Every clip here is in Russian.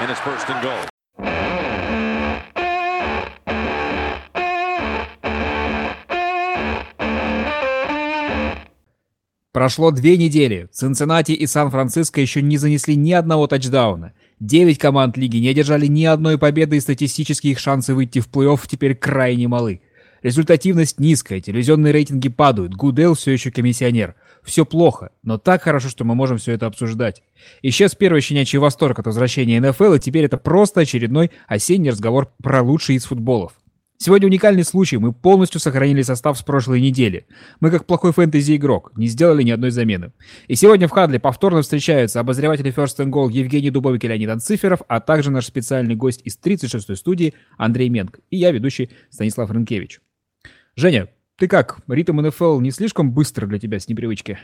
and it's first and goal. Прошло две недели. Цинциннати и Сан-Франциско еще не занесли ни одного тачдауна. Девять команд лиги не одержали ни одной победы, и статистически их шансы выйти в плей-офф теперь крайне малы. Результативность низкая, телевизионные рейтинги падают, Гудел все еще комиссионер. Все плохо, но так хорошо, что мы можем все это обсуждать. Исчез первый щенячий восторг от возвращения НФЛ, и теперь это просто очередной осенний разговор про лучшие из футболов. Сегодня уникальный случай, мы полностью сохранили состав с прошлой недели. Мы как плохой фэнтези-игрок, не сделали ни одной замены. И сегодня в Хадле повторно встречаются обозреватели First and Goal Евгений Дубовик и Леонид Анциферов, а также наш специальный гость из 36-й студии Андрей Менг и я, ведущий Станислав Рынкевич. Женя, ты как? Ритм НФЛ не слишком быстро для тебя с непривычки?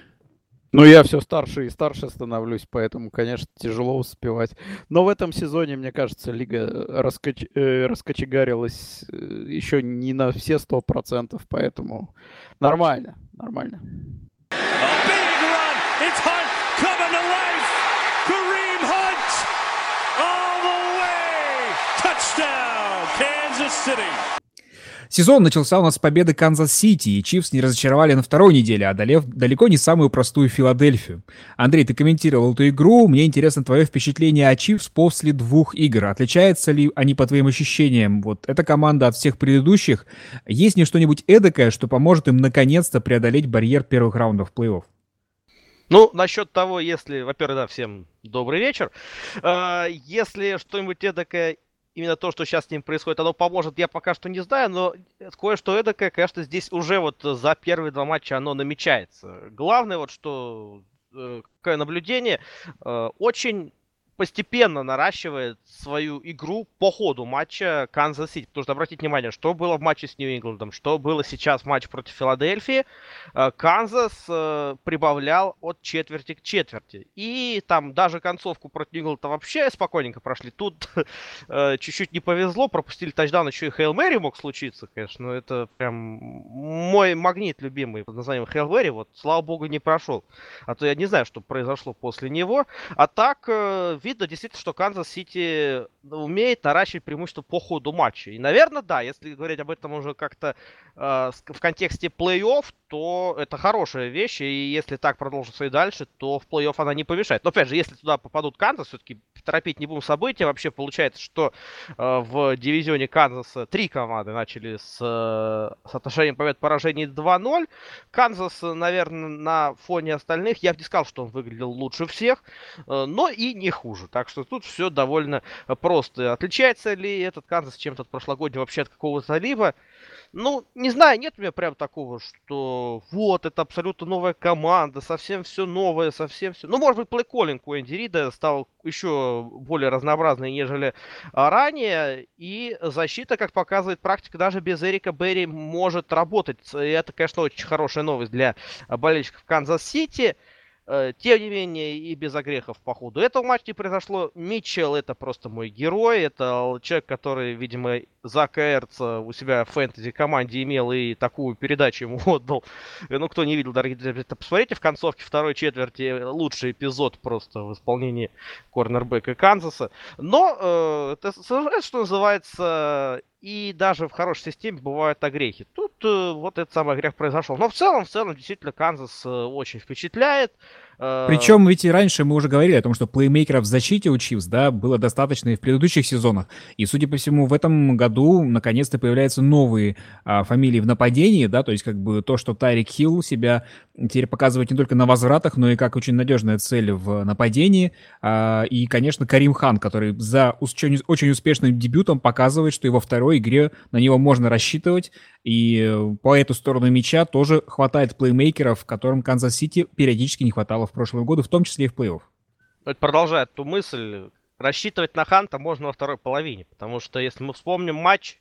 Ну, я все старше и старше становлюсь, поэтому, конечно, тяжело успевать. Но в этом сезоне, мне кажется, лига раскоч... э, раскочегарилась э, еще не на все сто процентов, поэтому нормально, нормально. Touchdown, Kansas City. Сезон начался у нас с победы Канзас-Сити, и Chiefs не разочаровали на второй неделе, одолев далеко не самую простую Филадельфию. Андрей, ты комментировал эту игру, мне интересно твое впечатление о Чивс после двух игр. Отличаются ли они по твоим ощущениям? Вот эта команда от всех предыдущих. Есть ли что-нибудь эдакое, что поможет им наконец-то преодолеть барьер первых раундов плей-офф? Ну, насчет того, если, во-первых, да, всем добрый вечер. Э, если что-нибудь эдакое именно то, что сейчас с ним происходит, оно поможет, я пока что не знаю, но кое-что эдакое, конечно, здесь уже вот за первые два матча оно намечается. Главное вот, что э, какое наблюдение, э, очень постепенно наращивает свою игру по ходу матча Канзас Сити. Потому что обратите внимание, что было в матче с Нью-Ингландом, что было сейчас в матче против Филадельфии. Э, Канзас э, прибавлял от четверти к четверти. И там даже концовку против Нью-Ингланда вообще спокойненько прошли. Тут э, чуть-чуть не повезло, пропустили тачдаун, еще и Hail Mary мог случиться, конечно. Но это прям мой магнит любимый под названием Hail Mary. Вот, слава богу, не прошел. А то я не знаю, что произошло после него. А так, видно действительно, что Канзас Сити умеет наращивать преимущество по ходу матча. И, наверное, да, если говорить об этом уже как-то э, в контексте плей-офф, то это хорошая вещь. И если так продолжится и дальше, то в плей-офф она не помешает. Но, опять же, если туда попадут Канзас, все-таки торопить не будем события. Вообще получается, что э, в дивизионе Канзаса три команды начали с э, соотношением побед-поражений 2-0. Канзас, наверное, на фоне остальных, я бы не сказал, что он выглядел лучше всех, э, но и не хуже хуже. Так что тут все довольно э, просто. Отличается ли этот Канзас чем-то от прошлогоднего вообще от какого-то либо? Ну, не знаю, нет у меня прям такого, что вот, это абсолютно новая команда, совсем все новое, совсем все... Ну, может быть, плейколлинг у Энди Рида стал еще более разнообразный, нежели а, ранее, и защита, как показывает практика, даже без Эрика Берри может работать. И это, конечно, очень хорошая новость для болельщиков Канзас-Сити. Э, тем не менее, и без огрехов по ходу этого матча не произошло. Митчелл это просто мой герой. Это человек, который, видимо, Зака Эрца у себя в фэнтези-команде имел и такую передачу ему отдал. Э, ну, кто не видел, дорогие друзья, посмотрите в концовке второй четверти лучший эпизод просто в исполнении корнербека Канзаса. Но э, это, что называется, и даже в хорошей системе бывают огрехи. Тут э, вот этот самый огрех произошел. Но в целом, в целом, действительно, Канзас э, очень впечатляет. Причем ведь и раньше мы уже говорили о том, что плеймейкеров в защите у Чифс, да, было достаточно и в предыдущих сезонах. И, судя по всему, в этом году наконец-то появляются новые а, фамилии в нападении, да, то есть как бы то, что Тайрик Хилл себя теперь показывает не только на возвратах, но и как очень надежная цель в нападении. А, и, конечно, Карим Хант, который за очень, успешным дебютом показывает, что его второй игре на него можно рассчитывать. И по эту сторону мяча тоже хватает плеймейкеров, которым Канзас-Сити периодически не хватало в прошлые годы, в том числе и в плей-офф. Это продолжает ту мысль. Рассчитывать на Ханта можно во второй половине, потому что если мы вспомним матч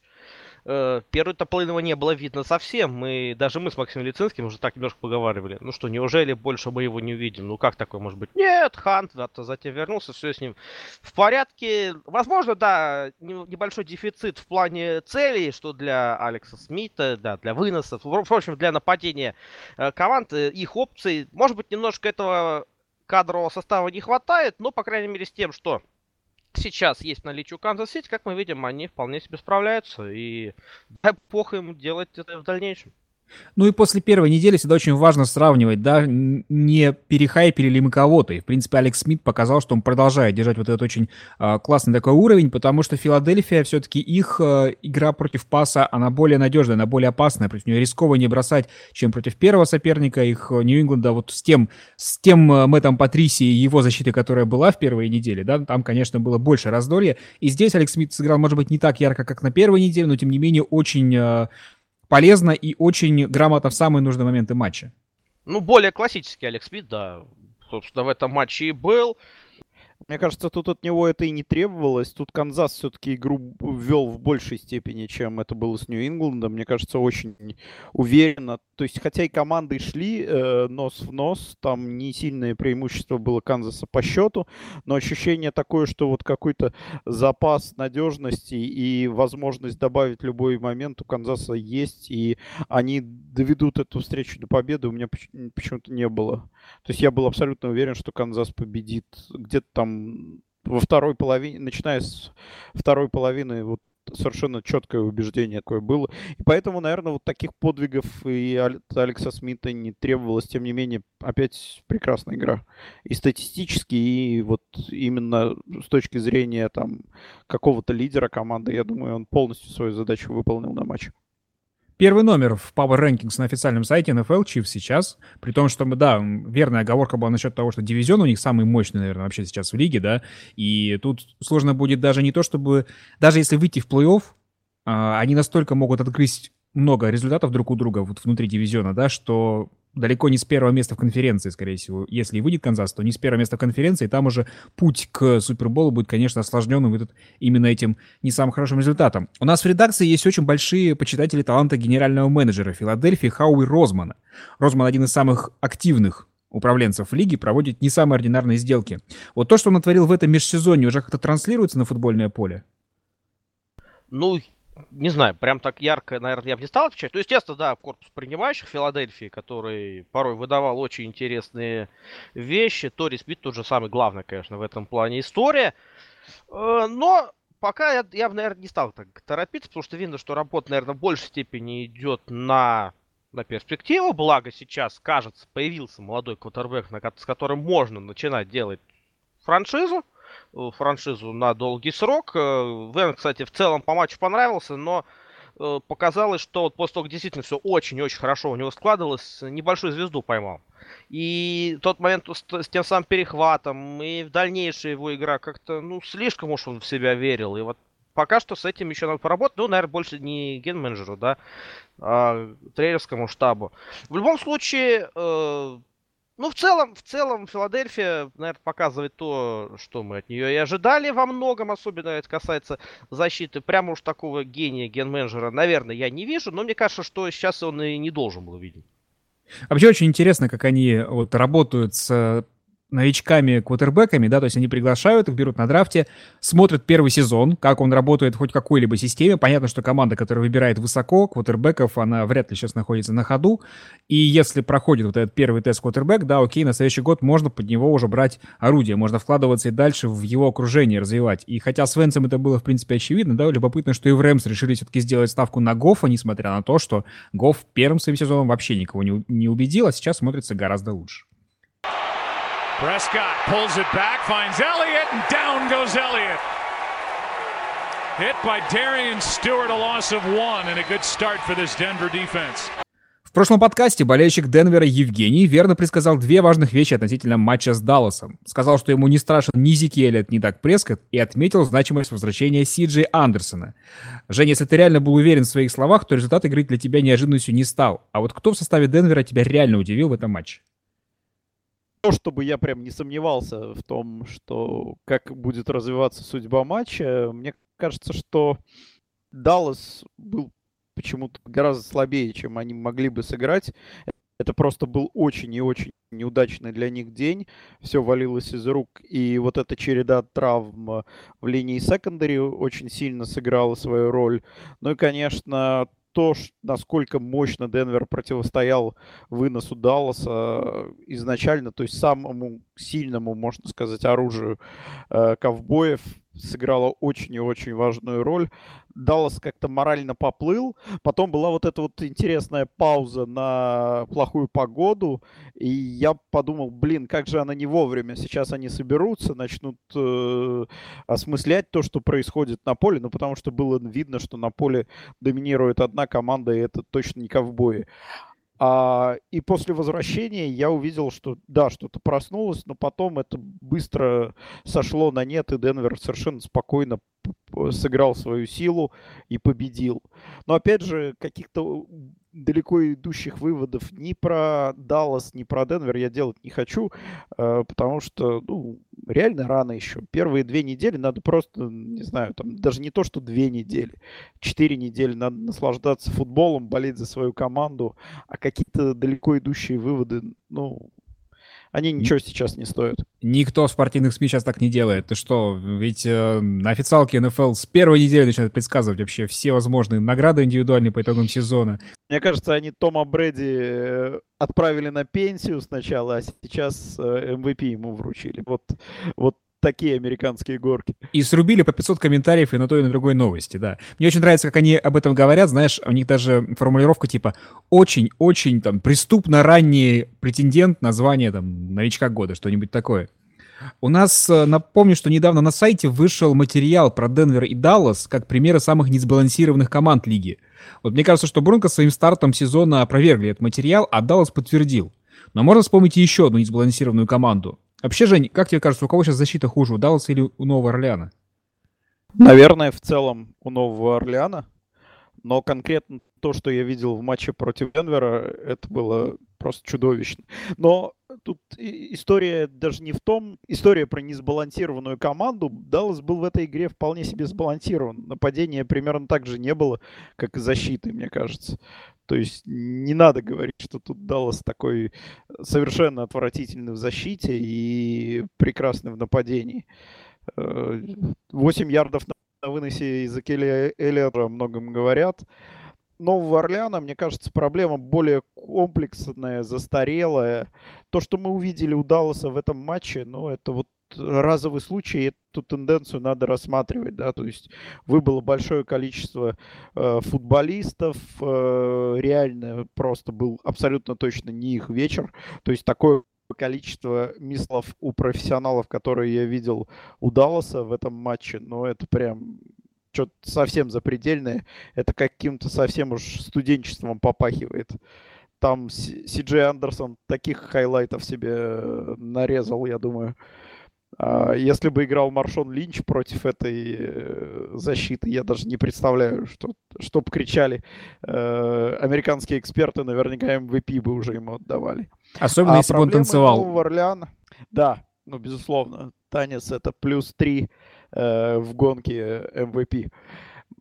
э, первую-то половину не было видно совсем. Мы, даже мы с Максимом Лицинским уже так немножко поговаривали. Ну что, неужели больше мы его не увидим? Ну как такое может быть? Нет, Хант затем вернулся, все с ним в порядке. Возможно, да, небольшой дефицит в плане целей, что для Алекса Смита, да, для выносов, впрочем, для нападения э, команд, э, их опций. Может быть, немножко этого кадрового состава не хватает, но, по крайней мере, с тем, что сейчас есть наличие у Канзас Сити, как мы видим, они вполне себе справляются. И дай бог им делать это в дальнейшем. Ну и после первой недели всегда очень важно сравнивать, да, не перехайпили ли мы кого-то. И, в принципе, Алекс Смит показал, что он продолжает держать вот этот очень э, классный такой уровень, потому что Филадельфия все-таки их э, игра против паса, она более надежная, она более опасная, против нее рискованнее бросать, чем против первого соперника их э, Нью-Ингланда. Вот с тем, с тем э, Мэттом Патриси и его защитой, которая была в первой неделе, да, там, конечно, было больше раздолья. И здесь Алекс Смит сыграл, может быть, не так ярко, как на первой неделе, но, тем не менее, очень... Э, полезно и очень грамотно в самые нужные моменты матча. Ну, более классический Алекс Смит, да, собственно, в этом матче и был. Мне кажется, тут от него это и не требовалось. Тут Канзас все-таки игру ввел в большей степени, чем это было с Нью-Ингландом. Мне кажется, очень уверенно. То есть, хотя и команды шли э, нос в нос, там не сильное преимущество было Канзаса по счету, но ощущение такое, что вот какой-то запас надежности и возможность добавить любой момент у Канзаса есть, и они доведут эту встречу до победы, у меня почему-то не было. То есть я был абсолютно уверен, что Канзас победит где-то там во второй половине, начиная с второй половины, вот совершенно четкое убеждение такое было. И поэтому, наверное, вот таких подвигов и Алекса Смита не требовалось. Тем не менее, опять прекрасная игра. И статистически, и вот именно с точки зрения там какого-то лидера команды, я думаю, он полностью свою задачу выполнил на матче. Первый номер в Power Rankings на официальном сайте NFL Chiefs сейчас, при том, что, да, верная оговорка была насчет того, что дивизион у них самый мощный, наверное, вообще сейчас в лиге, да, и тут сложно будет даже не то, чтобы, даже если выйти в плей-офф, а, они настолько могут открыть много результатов друг у друга вот внутри дивизиона, да, что далеко не с первого места в конференции, скорее всего. Если и выйдет Канзас, то не с первого места в конференции. Там уже путь к Суперболу будет, конечно, осложненным этот, именно этим не самым хорошим результатом. У нас в редакции есть очень большие почитатели таланта генерального менеджера Филадельфии Хауи Розмана. Розман один из самых активных управленцев лиги проводит не самые ординарные сделки. Вот то, что он натворил в этом межсезонье, уже как-то транслируется на футбольное поле? Ну, не знаю, прям так ярко, наверное, я бы не стал отвечать. Ну, естественно, да, корпус принимающих Филадельфии, который порой выдавал очень интересные вещи. Тори Смит тут же самый главный, конечно, в этом плане история. Э, но пока я, я бы, наверное, не стал так торопиться, потому что видно, что работа, наверное, в большей степени идет на, на перспективу. Благо сейчас, кажется, появился молодой квотербек, с которым можно начинать делать франшизу. Э, франшизу на долгий срок. Э, Вен, кстати, в целом по матчу понравился, но э, показалось, что вот после того, как действительно все очень-очень хорошо у него складывалось, небольшую звезду поймал. И тот момент с, с тем самым перехватом, и в дальнейшей его игра как-то, ну, слишком уж он в себя верил. И вот пока что с этим еще надо поработать. Ну, наверное, больше не ген-менеджеру, да, а тренерскому штабу. В любом случае, э, ну, в целом, в целом, Филадельфия, наверное, показывает то, что мы от нее и ожидали во многом, особенно это касается защиты. Прямо уж такого гения ген-менеджера, наверное, я не вижу, но мне кажется, что сейчас он и не должен был видеть. Вообще очень интересно, как они вот работают с новичками, квотербеками, да, то есть они приглашают их, берут на драфте, смотрят первый сезон, как он работает хоть какой-либо системе. Понятно, что команда, которая выбирает высоко квотербеков, она вряд ли сейчас находится на ходу. И если проходит вот этот первый тест квотербек, да, окей, на следующий год можно под него уже брать орудие, можно вкладываться и дальше в его окружение развивать. И хотя с Венцем это было, в принципе, очевидно, да, любопытно, что и в Рэмс решили все-таки сделать ставку на Гофа, несмотря на то, что Гоф первым своим сезоном вообще никого не, не убедил, а сейчас смотрится гораздо лучше. Prescott pulls it back, finds Elliott, and down goes Elliott. Hit by Darian Stewart, a loss of one, and a good start for this Denver defense. В прошлом подкасте болельщик Денвера Евгений верно предсказал две важных вещи относительно матча с Далласом. Сказал, что ему не страшен ни Зики Эллиот, ни Даг Прескотт, и отметил значимость возвращения Си Джей Андерсона. Женя, если ты реально был уверен в своих словах, то результат игры для тебя неожиданностью не стал. А вот кто в составе Денвера тебя реально удивил в этом матче? Чтобы я прям не сомневался в том, что как будет развиваться судьба матча, мне кажется, что Даллас был почему-то гораздо слабее, чем они могли бы сыграть. Это просто был очень и очень неудачный для них день. Все валилось из рук. И вот эта череда травм в линии секондари очень сильно сыграла свою роль. Ну и, конечно, то, насколько мощно Денвер противостоял выносу Далласа э, изначально, то есть самому сильному, можно сказать, оружию э, ковбоев, сыграла очень и очень важную роль. Даллас как-то морально поплыл. Потом была вот эта вот интересная пауза на плохую погоду. И я подумал, блин, как же она не вовремя. Сейчас они соберутся, начнут э, осмыслять то, что происходит на поле. Ну, потому что было видно, что на поле доминирует одна команда, и это точно не ковбои. А, и после возвращения я увидел, что да, что-то проснулось, но потом это быстро сошло на нет, и Денвер совершенно спокойно сыграл свою силу и победил. Но опять же, каких-то далеко идущих выводов ни про Даллас, ни про Денвер я делать не хочу, э, потому что, ну, реально рано еще. Первые две недели надо просто, не знаю, там даже не то, что две недели, четыре недели надо наслаждаться футболом, болеть за свою команду, а какие-то далеко идущие выводы, ну, они ничего сейчас не стоят. Никто в спортивных СМИ сейчас так не делает. Ты что, ведь э, на официалке НФЛ с первой недели начинают предсказывать вообще все возможные награды индивидуальные по итогам сезона. Мне кажется, они Тома Брэди э, отправили на пенсию сначала, а сейчас э, MVP ему вручили. Вот, вот такие американские горки. И срубили по 500 комментариев и на той, и на другой новости, да. Мне очень нравится, как они об этом говорят, знаешь, у них даже формулировка типа очень-очень там преступно ранний претендент на звание там новичка года, что-нибудь такое. У нас, э, напомню, что недавно на сайте вышел материал про Денвер и Даллас как примеры самых несбалансированных команд лиги. Вот мне кажется, что Бронко своим стартом сезона опровергли этот материал, а Даллас подтвердил. Но можно вспомнить еще одну несбалансированную команду. Вообще, Жень, как тебе кажется, у кого сейчас защита хуже, у Далласа или у Нового Орлеана? Наверное, в целом у Нового Орлеана. Но конкретно то, что я видел в матче против Денвера, это было просто чудовищно. Но тут история даже не в том, история про несбалансированную команду. Даллас был в этой игре вполне себе сбалансирован. Нападения примерно так же не было, как и защиты, мне кажется. То есть не надо говорить, что тут Даллас такой совершенно отвратительный в защите и прекрасный в нападении. 8 э, ярдов на выносе из Акеля Эллера многом говорят. Нового Орлеана, мне кажется, проблема более комплексная, застарелая. То, что мы увидели у Далласа в этом матче, ну, это вот разовый случай, эту тенденцию надо рассматривать, да, то есть выбыло большое количество э, футболистов, э, реально просто был абсолютно точно не их вечер, то есть такое количество мистэклов у профессионалов, которые я видел у Далласа в этом матче, но это прям что-то совсем запредельное, это каким-то совсем уж студенчеством попахивает. Там Си Джей Андерсон таких хайлайтов себе э, нарезал, я думаю. А, если бы играл Маршон Линч против этой э, защиты, я даже не представляю, что, что бы кричали. Э, американские эксперты наверняка MVP бы уже ему отдавали. Особенно, а если бы он танцевал. Орлеана, да, ну, безусловно. Танец это плюс три э, в гонке MVP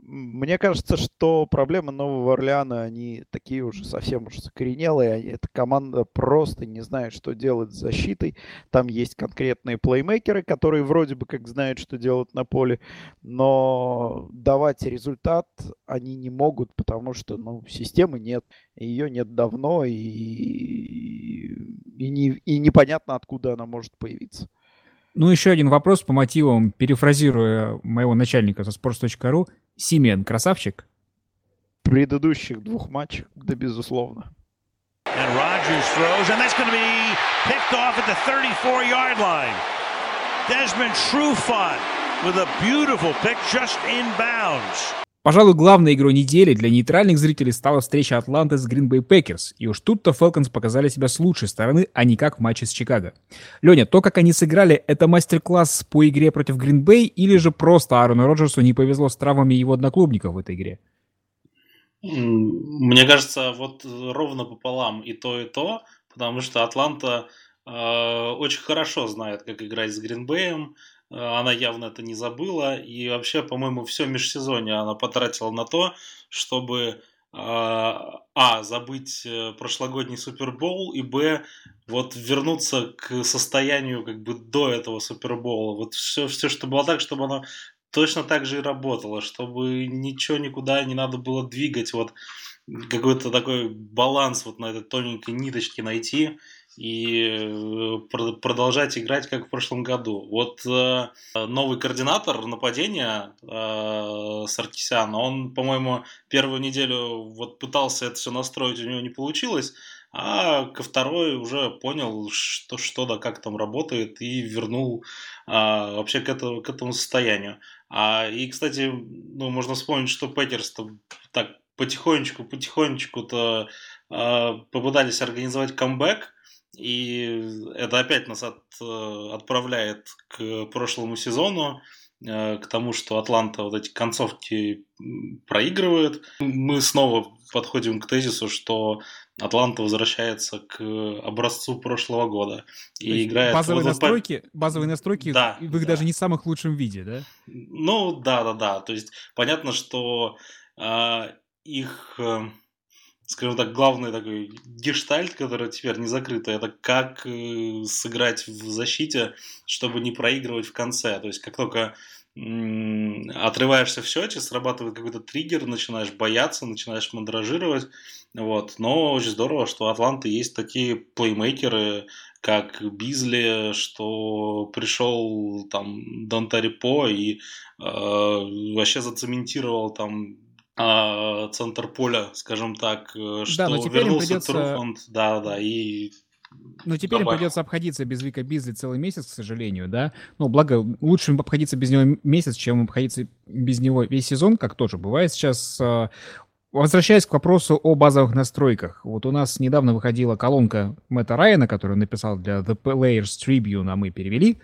мне кажется, что проблемы Нового Орлеана, они такие уже совсем уж закоренелые. Эта команда просто не знает, что делать с защитой. Там есть конкретные плеймейкеры, которые вроде бы как знают, что делать на поле, но давать результат они не могут, потому что ну, системы нет. Ее нет давно, и, и, не, и непонятно, откуда она может появиться. Ну, еще один вопрос по мотивам, перефразируя моего начальника со sports.ru. Симен красавчик? Предыдущих двух матчах, да, безусловно. And Rogers throws, and that's going to be picked off at the 34-yard line. Desmond Trufant with a beautiful pick just inbounds. Пожалуй, главной игрой недели для нейтральных зрителей стала встреча Атланты с Green Bay Packers, и уж тут-то Falcons показали себя с лучшей стороны, а не как в матче с Чикаго. Леня, то, как они сыграли, это мастер-класс по игре против Green Bay или же просто Аарону Роджерсу не повезло с травмами его одноклубников в этой игре? Мне кажется, вот ровно пополам и то, и то, потому что Атланта э, очень хорошо знает, как играть с Гринбеем, она явно это не забыла. И вообще, по-моему, все межсезонье она потратила на то, чтобы э, а, забыть э, прошлогодний Супербол, и б, вот вернуться к состоянию как бы до этого Супербола. Вот все, все, что было так, чтобы оно точно так же и работало, чтобы ничего никуда не надо было двигать, вот какой-то такой баланс вот на этой тоненькой ниточке найти, и продолжать играть как в прошлом году. Вот новый координатор нападения Саркисян, он, по-моему, первую неделю вот пытался это все настроить, у него не получилось, а ко второй уже понял, что, что да как там работает, и вернул а, вообще к, это, к этому состоянию. А, и, кстати, ну, можно вспомнить, что Петерс так потихонечку, потихонечку-то а, попытались организовать камбэк, и это опять нас от, отправляет к прошлому сезону, э, к тому, что Атланта вот эти концовки проигрывает. Мы снова подходим к тезису, что Атланта возвращается к образцу прошлого года и играет базовые вот, настройки, базовые настройки да, в их да. даже не самых лучшем виде, да? Ну да, да, да. То есть понятно, что э, их, э, скажем так, главный такой гештальт, который теперь не закрыт, это как э, сыграть в защите, чтобы не проигрывать в конце. То есть как только отрываешься в счете, срабатывает какой-то триггер, начинаешь бояться, начинаешь мандражировать. Вот. Но очень здорово, что у Атланты есть такие плеймейкеры, как Бизли, что пришел там Донтари По и э, вообще зацементировал там э, центр поля, скажем так, что да, но теперь вернулся придется... Труфонд, да, да, и ну, теперь Добавил. им придется обходиться без Вика Бизли целый месяц, к сожалению, да. Ну, благо, лучше им обходиться без него месяц, чем обходиться без него весь сезон, как тоже бывает сейчас. А, возвращаясь к вопросу о базовых настройках. Вот у нас недавно выходила колонка Мэтта Райана, которую он написал для The Players Tribune, а мы перевели.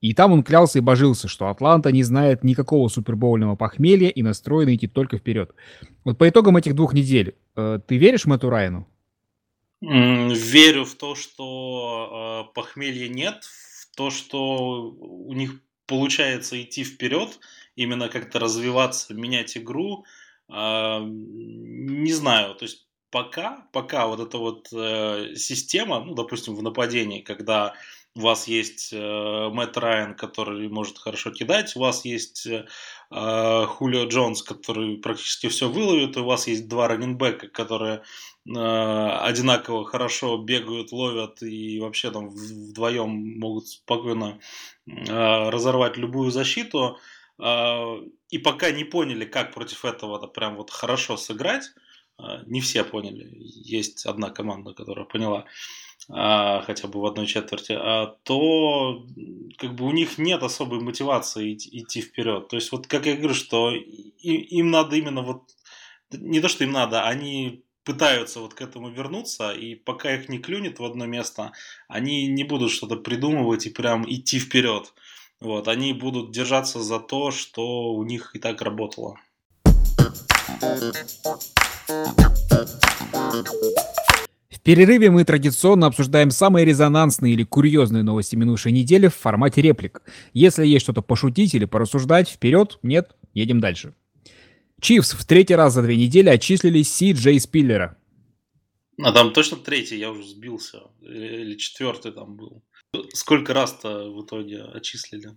И там он клялся и божился, что Атланта не знает никакого супербоульного похмелья и настроена идти только вперед. Вот по итогам этих двух недель, э, ты веришь Мэтту Райану? Верю в то, что э, похмелья нет, в то, что у них получается идти вперед, именно как-то развиваться, менять игру. Э, не знаю, то есть пока, пока вот эта вот э, система, ну, допустим, в нападении, когда у вас есть э, Мэтт Райан, который может хорошо кидать, у вас есть э, Хулио Джонс, который практически все выловит, у вас есть два раненбека, которые э, одинаково хорошо бегают, ловят и вообще там вдвоем могут спокойно э, разорвать любую защиту. Э, и пока не поняли, как против этого прям вот хорошо сыграть, э, не все поняли. Есть одна команда, которая поняла. Хотя бы в одной четверти, а, то как бы у них нет особой мотивации идти, вперед. То есть вот как я говорю, что им надо именно вот не то, что им надо, они пытаются вот к этому вернуться, и пока их не клюнет в одно место, они не будут что-то придумывать и прям идти вперед. Вот, они будут держаться за то, что у них и так работало. В перерыве мы традиционно обсуждаем самые резонансные или курьезные новости минувшей недели в формате реплик. Если есть что-то пошутить или порассуждать, вперед, нет, едем дальше. Чивс в третий раз за две недели отчислили Си Джей Спиллера. А там точно третий, я уже сбился. Или четвертый там был. Сколько раз-то в итоге отчислили?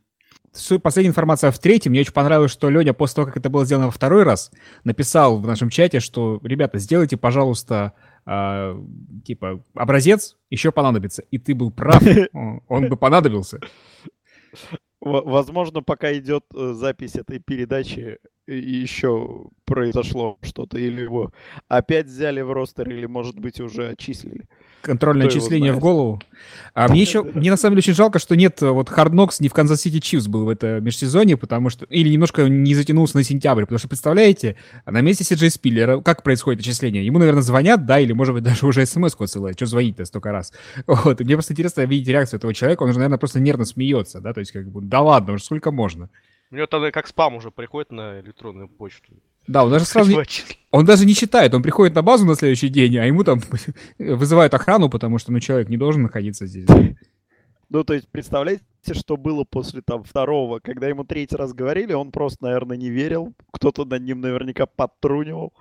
Последняя информация в третьем. Мне очень понравилось, что Леня после того, как это было сделано во второй раз, написал в нашем чате, что, ребята, сделайте, пожалуйста, э, типа, образец еще понадобится. И ты был прав, он бы понадобился. Возможно, пока идет э, запись этой передачи, еще произошло что-то, или его опять взяли в ростер, или, может быть, уже отчислили. Контрольное Кто отчисление в голову. А мне еще, мне на самом деле очень жалко, что нет, вот Hard Knocks не в Канзас Сити Чивс был в это межсезонье, потому что, или немножко не затянулся на сентябрь, потому что, представляете, на месте Си Джей Спиллера, как происходит отчисление? Ему, наверное, звонят, да, или, может быть, даже уже смс-ку отсылают, что звонить-то столько раз. Вот, и мне просто интересно видеть реакцию этого человека, он же, наверное, просто нервно смеется, да, то есть, как бы, да ладно, уже сколько можно. У него тогда как спам уже приходит на электронную почту. Да, он даже сразу... Он даже не читает, он приходит на базу на следующий день, а ему там вызывают охрану, потому что, ну, человек не должен находиться здесь. Ну, то есть, представляете, что было после там второго, когда ему третий раз говорили, он просто, наверное, не верил, кто-то над ним наверняка подтрунивал,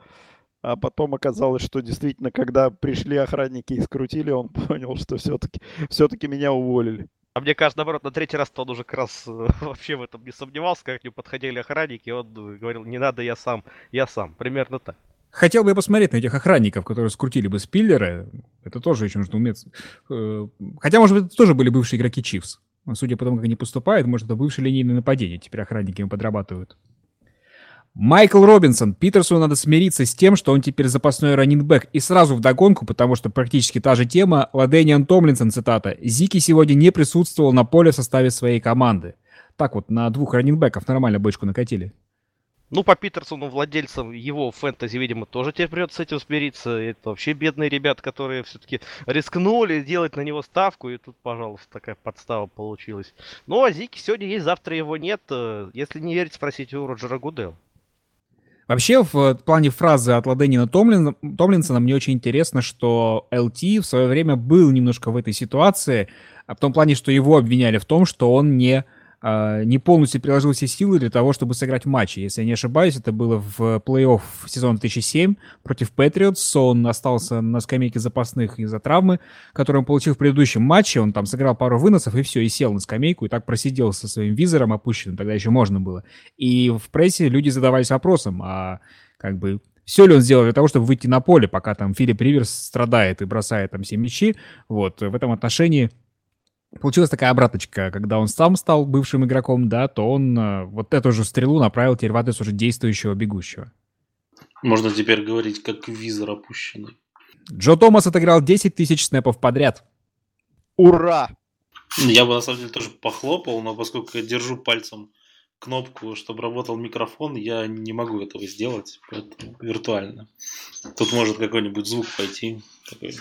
а потом оказалось, что действительно, когда пришли охранники и скрутили, он понял, что все-таки все-таки меня уволили. А мне кажется, наоборот, на третий раз он уже как раз э, вообще в этом не сомневался, как к нему подходили охранники, и он говорил, не надо, я сам, я сам. Примерно так. Хотел бы я посмотреть на этих охранников, которые скрутили бы Спиллера. Это тоже еще нужно уметь. Э, хотя, может быть, это тоже были бывшие игроки Чивс. Судя по тому, как они поступают, может, это бывшие линейные нападения. Теперь охранники им подрабатывают. Майкл Робинсон. Питерсу надо смириться с тем, что он теперь запасной раннинбэк. И сразу в догонку, потому что практически та же тема. Ладениан Томлинсон, цитата. «Зики сегодня не присутствовал на поле в составе своей команды». Так вот, на двух раннинбеков нормально бочку накатили. Ну, по Питерсону, владельцам его фэнтези, видимо, тоже теперь придется с этим смириться. Это вообще бедные ребята, которые все-таки рискнули делать на него ставку, и тут, пожалуйста, такая подстава получилась. Ну, а Зики сегодня есть, завтра его нет. Если не верить, спросите у Роджера Гудел. Вообще, в плане фразы от Ладенина Томлин, Томлинсона мне очень интересно, что ЛТ в свое время был немножко в этой ситуации, а в том плане, что его обвиняли в том, что он не а, не полностью приложил все силы для того, чтобы сыграть в матче. Если я не ошибаюсь, это было в плей-офф сезона 2007 против Патриотс. Он остался на скамейке запасных из-за травмы, которую он получил в предыдущем матче. Он там сыграл пару выносов и все, и сел на скамейку, и так просидел со своим визором опущенным, тогда еще можно было. И в прессе люди задавались вопросом, а как бы все ли он сделал для того, чтобы выйти на поле, пока там Филипп Риверс страдает и бросает там все мячи. Вот, в этом отношении Получилась такая обраточка, когда он сам стал бывшим игроком, да, то он э, вот эту же стрелу направил теперь в адрес уже действующего бегущего. Можно теперь говорить, как визор опущенный. Джо Томас отыграл 10 тысяч снэпов подряд. Ура! Я бы на самом деле тоже похлопал, но поскольку я держу пальцем кнопку, чтобы работал микрофон, я не могу этого сделать, поэтому виртуально. Тут может какой-нибудь звук пойти такой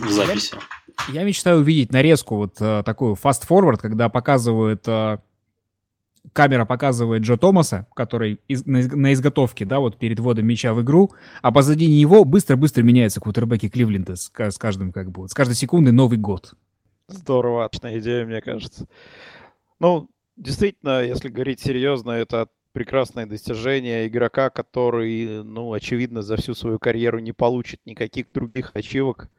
в записи. Я, я мечтаю увидеть нарезку вот э, такую fast-forward, когда показывают... Э, камера показывает Джо Томаса, который из, на, на изготовке, да, вот перед вводом мяча в игру, а позади него быстро-быстро меняются квотербеки Кливленда с, с каждым, как бы, с каждой секундой Новый год. Здорово, отличная идея, мне кажется. Ну, действительно, если говорить серьезно, это прекрасное достижение игрока, который, ну, очевидно, за всю свою карьеру не получит никаких других ачивок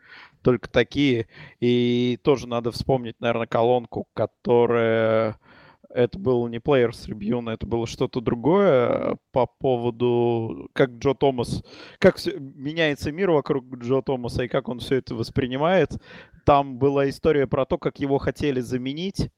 только такие. И тоже надо вспомнить, наверное, колонку, которая... Это был не Players Tribune, это было что-то другое по поводу, как Джо Томас, как все, меняется мир вокруг Джо Томаса и как он все это воспринимает. Там была история про то, как его хотели заменить.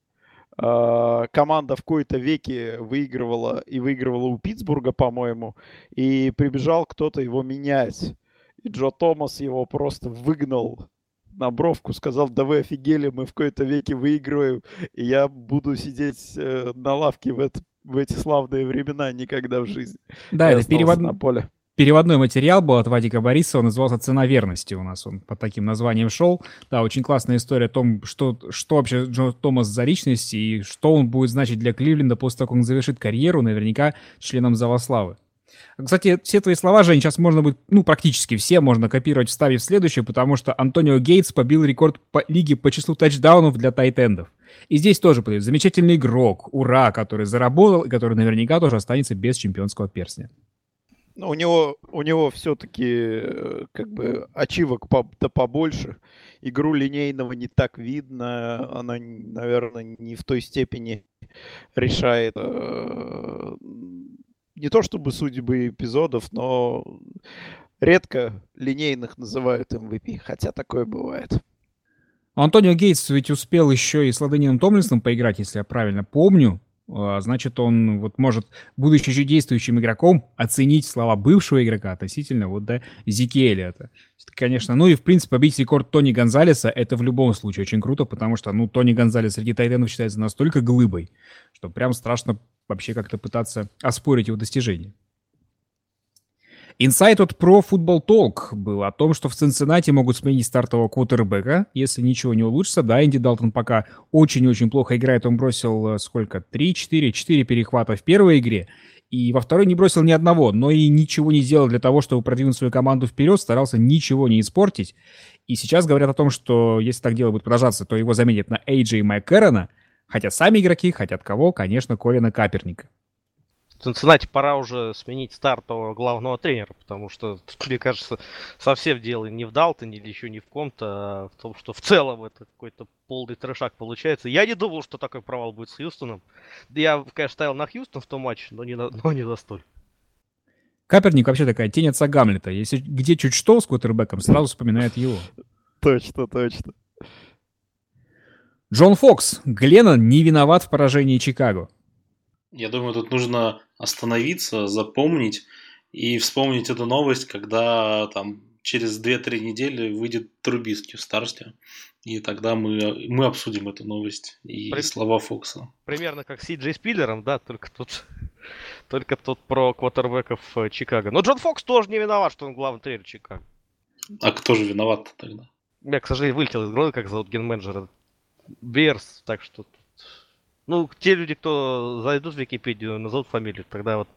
Uh, команда в кои-то веке выигрывала и выигрывала у Питтсбурга, по-моему, и прибежал кто-то его менять. И Джо Томас его просто выгнал на бровку, сказал, да вы офигели, мы в какой-то веке выигрываем, и я буду сидеть э, на лавке в, это, в эти славные времена никогда в жизни. Да, я это перевод... на поле. Переводной материал был от Вадика Борисова, назывался «Цена верности» у нас, он под таким названием шел. Да, очень классная история о том, что, что вообще Джо Томас за личность и что он будет значить для Кливленда после того, как он завершит карьеру, наверняка членом Зала Славы. Кстати, все твои слова, Жень, сейчас можно будет, ну, практически все можно копировать, вставив следующее, потому что Антонио Гейтс побил рекорд по лиге по числу тачдаунов для тайтендов. И здесь тоже будет замечательный игрок, ура, который заработал и который наверняка тоже останется без чемпионского перстня. У него, у него все-таки э, как бы ачивок по, да побольше. Игру линейного не так видно. Она, наверное, не в той степени решает э, не то чтобы судьбы эпизодов, но редко линейных называют MVP, хотя такое бывает. Антонио Гейтс ведь успел еще и с Ладенином Томлинсом поиграть, если я правильно помню. А, значит, он вот может, будучи еще действующим игроком, оценить слова бывшего игрока относительно вот, да, Зики Эллиота. Конечно, ну и, в принципе, побить рекорд Тони Гонзалеса, это в любом случае очень круто, потому что, ну, Тони Гонзалес среди тайтенов считается настолько глыбой, что прям страшно вообще как-то пытаться оспорить его достижения. Инсайт от Pro Football Talk был о том, что в Цинциннати могут сменить стартового квотербека, если ничего не улучшится. Да, Энди Далтон пока очень-очень плохо играет. Он бросил э, сколько? 3, 4, 4 перехвата в первой игре. И во второй не бросил ни одного, но и ничего не сделал для того, чтобы продвинуть свою команду вперед, старался ничего не испортить. И сейчас говорят о том, что если так дело будет продолжаться, то его заменят на Эйджи и Майкерона, хотя сами игроки хотят кого? Конечно, Колина Каперника. Цинциннати пора уже сменить стартового главного тренера, потому что, мне кажется, совсем дело не в Далтоне или еще не в ком-то, а в том, что в целом это какой-то полный трешак получается. Я не думал, что такой провал будет с Хьюстоном. Я, конечно, ставил на Хьюстон в том матче, но не, на, но не за столь. Каперник вообще такая тень отца Гамлета. Если где чуть что с квотербеком, сразу вспоминает его. Точно, точно. Джон Фокс. Гленнон не виноват в поражении Чикаго. Я думаю, тут нужно остановиться, запомнить и вспомнить эту новость, когда там через 2-3 недели выйдет Трубиский в старте. И тогда мы, мы обсудим эту новость и При... слова Фокса. Примерно как с Си Спиллером, да, только тут, только тут про квотербеков э, Чикаго. Но Джон Фокс тоже не виноват, что он главный тренер Чикаго. А кто же виноват тогда? Я, к сожалению, вылетел из головы, как зовут ген-менеджера. Берс, так что... Ну, те люди, кто зайдут в Википедию, назовут фамилию, тогда вот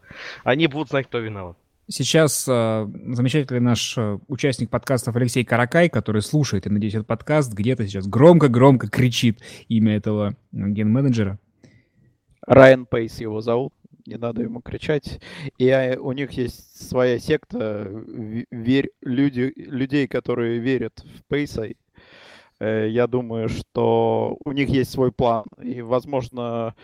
они будут знать, кто виноват. Сейчас э, замечательный наш э, участник подкастов Алексей Каракай, который слушает, и надеюсь, этот подкаст где-то сейчас громко-громко кричит имя этого ген-менеджера. Райан Пейс его зовут, не надо ему кричать. И а, у них есть своя секта верь, люди, людей, которые верят в Пейса. Э, я думаю, что у них есть свой план. И, возможно,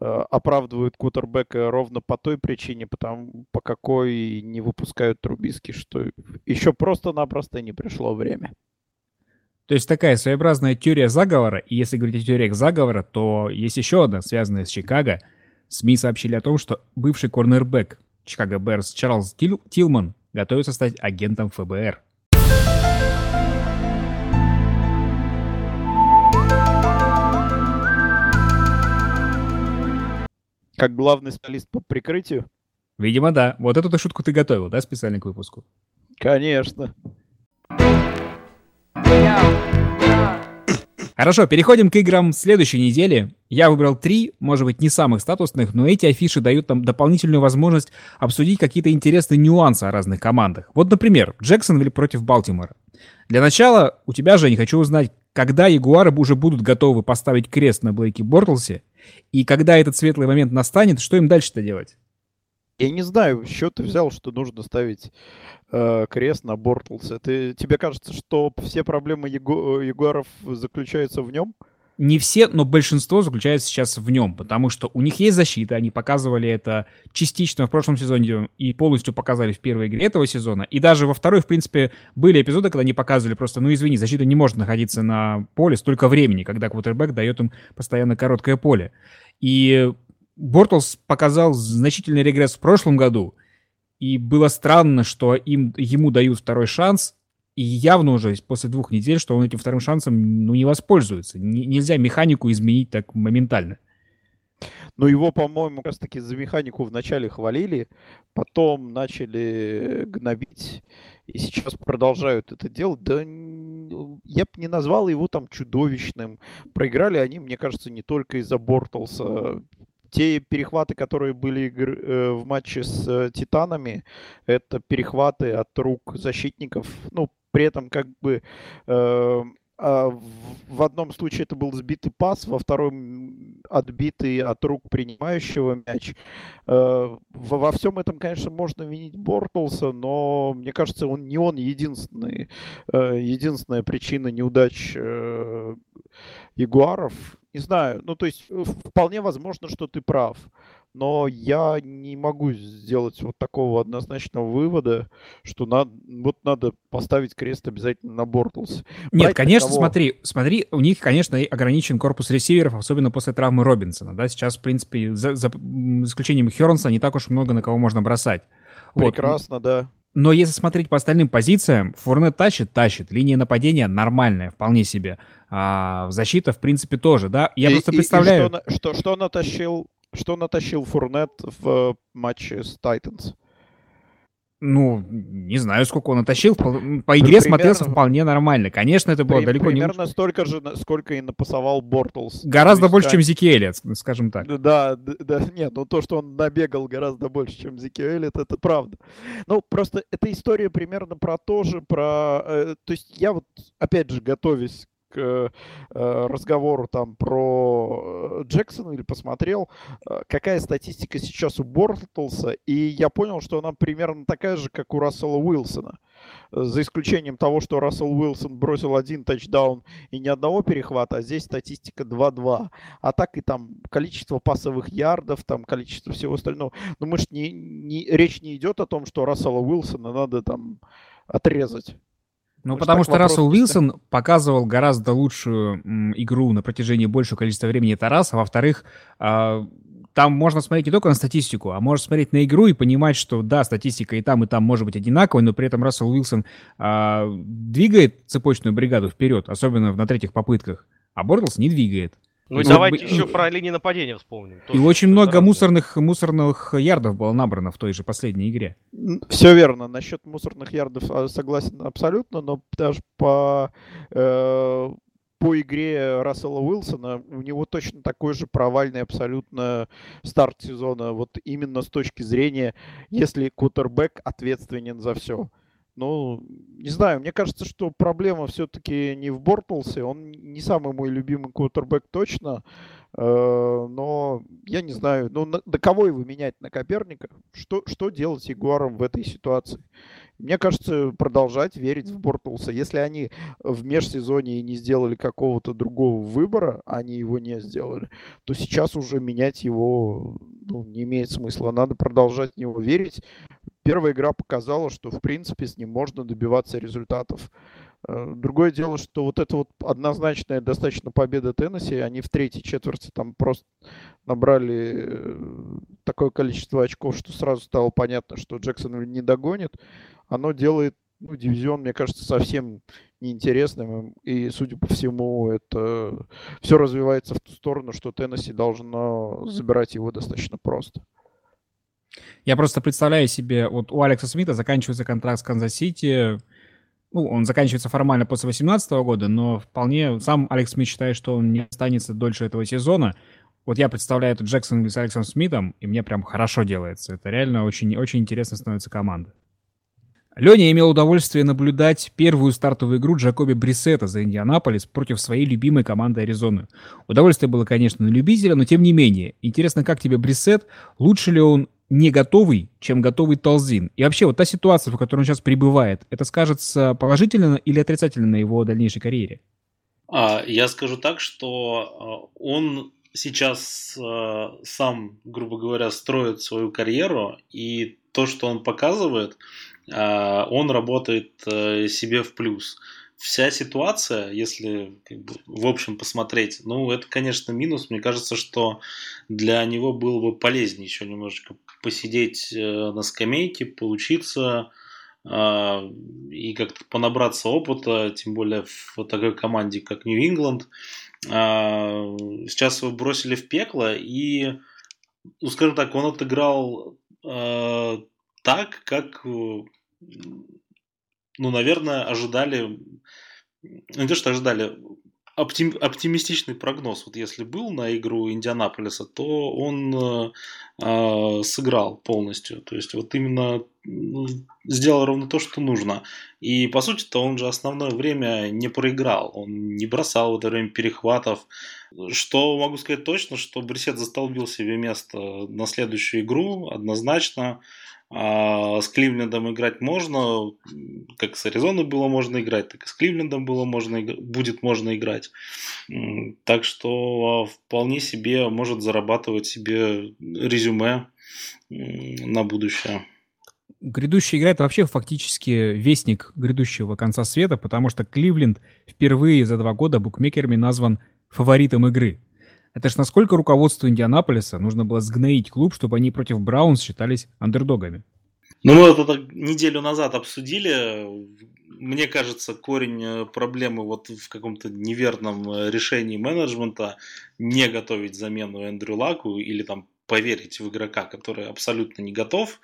э, оправдывают кутербека ровно по той причине, потому, по какой не выпускают Трубиски, что еще просто-напросто не пришло время. То есть такая своеобразная теория заговора, и если говорить о теориях заговора, то есть еще одна, связанная с Чикаго. СМИ сообщили о том, что бывший корнербэк Чикаго Берс Чарльз Тил Тилман готовится стать агентом ФБР. Как главный специалист по прикрытию? Видимо, да. Вот эту шутку ты готовил, да, специально к выпуску? Конечно. Хорошо, переходим к играм следующей недели. Я выбрал три, может быть, не самых статусных, но эти афиши дают нам дополнительную возможность обсудить какие-то интересные нюансы о разных командах. Вот, например, Джексонвилл против Балтимора. Для начала у тебя, Жень, хочу узнать, когда Ягуары уже будут готовы поставить крест на Блейке Бортлсе, и когда этот светлый момент настанет, что им дальше-то делать? Я не знаю, счет ты взял, что нужно ставить э, крест на Бортлсе. Ты, тебе кажется, что все проблемы Ягу, Ягуаров заключаются в нем? Не все, но большинство заключается сейчас в нем, потому что у них есть защита, они показывали это частично в прошлом сезоне и полностью показали в первой игре этого сезона, и даже во второй, в принципе, были эпизоды, когда они показывали просто, ну извини, защита не может находиться на поле столько времени, когда квотербек дает им постоянно короткое поле. И Бортлс показал значительный регресс в прошлом году, и было странно, что им, ему дают второй шанс, и явно уже после двух недель, что он этим вторым шансом ну, не воспользуется. Н- нельзя механику изменить так моментально. Ну, его, по-моему, как раз-таки за механику вначале хвалили, потом начали гнобить, и сейчас продолжают это делать. Да я бы не назвал его там чудовищным. Проиграли они, мне кажется, не только из-за Бортлса. Те перехваты, которые были э, в матче с э, Титанами, это перехваты от рук защитников, ну, при этом как бы э, в одном случае это был сбитый пас, во втором отбитый от рук принимающего мяч. Э, во всем этом, конечно, можно винить Бортлса, но мне кажется, он не он единственный, э, единственная причина неудач э, Ягуаров. Не знаю, ну то есть вполне возможно, что ты прав но я не могу сделать вот такого однозначного вывода, что надо, вот надо поставить крест обязательно на Бортлс. Нет, Брать конечно, того... смотри, смотри, у них, конечно, ограничен корпус ресиверов, особенно после травмы Робинсона, да, сейчас, в принципе, за, за исключением Хернса, не так уж много на кого можно бросать. Прекрасно, вот. да. Но если смотреть по остальным позициям, Фурнет тащит, тащит. Линия нападения нормальная, вполне себе. А защита, в принципе, тоже, да. Я и, просто представляю... И, и что, что, что натащил что натащил Фурнет в матче с Тайтанс? Ну, не знаю, сколько он натащил. По игре примерно, смотрелся вполне нормально. Конечно, это было при, далеко примерно не... Примерно столько же, сколько и напасовал Бортлс. Гораздо есть, больше, да, чем Зики скажем так. Да, да, нет, ну то, что он набегал гораздо больше, чем Зики это правда. Ну, просто эта история примерно про то же, про... Э, то есть я вот, опять же, готовясь к э, разговору там про Джексона или посмотрел, какая статистика сейчас у Бортлса, и я понял, что она примерно такая же, как у Рассела Уилсона за исключением того, что Рассел Уилсон бросил один тачдаун и ни одного перехвата, а здесь статистика 2-2. А так и там количество пасовых ярдов, там количество всего остального. Но мы ж не, не, речь не идет о том, что Рассела Уилсона надо там отрезать. Ну, Может, потому что Рассел Уилсон показывал гораздо лучшую м, игру на протяжении большего количества времени Тараса. Во-вторых, э, там можно смотреть не только на статистику, а можно смотреть на игру и понимать, что да, статистика и там, и там может быть одинаковой, но при этом Рассел Уилсон а, двигает цепочную бригаду вперед, особенно на третьих попытках, а Бортлс не двигает. Ну, давайте вот, еще про линии нападения вспомним. И очень много мусорных, мусорных ярдов было набрано в той же последней игре. Все верно. Насчет мусорных ярдов а, согласен абсолютно, но даже по э, по игре Рассела Уилсона, у него точно такой же провальный абсолютно старт сезона. Вот именно с точки зрения, если кутербэк ответственен за все. Ну, не знаю, мне кажется, что проблема все-таки не в Бортлсе. Он не самый мой любимый кутербэк точно. Э, но я не знаю, ну, на кого его менять? На Коперника? Что, что делать Ягуарам в этой ситуации? Мне кажется, продолжать верить в Бортлса. Если они в межсезонье не сделали какого-то другого выбора, они его не сделали, то сейчас уже менять его ну, не имеет смысла. Надо продолжать в него верить. Первая игра показала, что, в принципе, с ним можно добиваться результатов. Э, другое дело, что вот эта вот однозначная достаточно победа Теннесси, они в третьей четверти там просто набрали э, такое количество очков, что сразу стало понятно, что Джексон не догонит оно делает ну, дивизион, мне кажется, совсем неинтересным. И, судя по всему, это все развивается в ту сторону, что Теннесси должно забирать его достаточно просто. Я просто представляю себе, вот у Алекса Смита заканчивается контракт с Канзас-Сити, ну, он заканчивается формально после 2018 года, но вполне сам Алекс Смит считает, что он не останется дольше этого сезона. Вот я представляю этот Джексонвилл с Алексом Смитом, и мне прям хорошо делается. Это реально очень, очень интересно становится команда. Леня имел удовольствие наблюдать первую стартовую игру Джакоби Брисета за Индианаполис против своей любимой команды Аризоны. Удовольствие было, конечно, на любителя, но тем не менее. Интересно, как тебе Брисет? Лучше ли он не готовый, чем готовый Толзин? И вообще, вот та ситуация, в которой он сейчас пребывает, это скажется положительно или отрицательно на его дальнейшей карьере? А, я скажу так, что а, он сейчас э, сам, грубо говоря, строит свою карьеру, и то, что он показывает, а, он работает э, себе в плюс. Вся ситуация, если как бы, в общем посмотреть, ну, это, конечно, минус. Мне кажется, что для него было бы полезнее еще немножечко посидеть э, на скамейке, поучиться а, и как-то понабраться опыта, тем более в такой команде, как Нью-Ингланд. А, сейчас его бросили в пекло, и, ну, скажем так, он отыграл так, как ну, наверное, ожидали, не то, что ожидали, оптим, оптимистичный прогноз. Вот если был на игру Индианаполиса, то он э, э, сыграл полностью. То есть вот именно ну, сделал ровно то, что нужно. И по сути-то он же основное время не проиграл. Он не бросал в это время перехватов. Что могу сказать точно, что Брисет застолбил себе место на следующую игру однозначно. А с Кливлендом играть можно, как с Аризоной было можно играть, так и с Кливлендом было можно, будет можно играть. Так что вполне себе может зарабатывать себе резюме на будущее. Грядущая игра это вообще фактически вестник грядущего конца света, потому что Кливленд впервые за два года букмекерами назван фаворитом игры. Это ж насколько руководству Индианаполиса нужно было сгноить клуб, чтобы они против Браунс считались андердогами? Ну, мы это неделю назад обсудили. Мне кажется, корень э, проблемы вот в каком-то неверном э, решении менеджмента не готовить замену Эндрю Лаку или там поверить в игрока, который абсолютно не готов.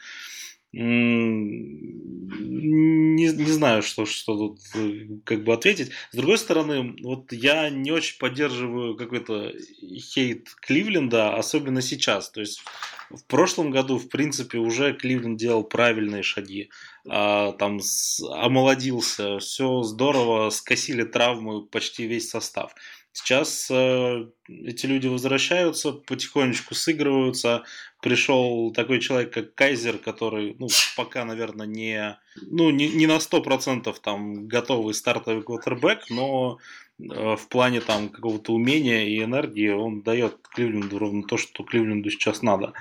Не, не знаю, что, что тут э, как бы ответить. С другой стороны, вот я не очень поддерживаю какой-то хейт Кливленда, особенно сейчас. То есть в прошлом году, в принципе, уже Кливленд делал правильные шаги. А, там с, омолодился, все здорово, скосили травмы почти весь состав. Сейчас э, эти люди возвращаются, потихонечку сыгрываются. Пришел такой человек, как Кайзер, который, ну, пока, наверное, не, ну, не, не на 100% там готовый стартовый квотербек, но э, в плане там какого-то умения и энергии он дает Кливленду ровно то, что Кливленду сейчас надо.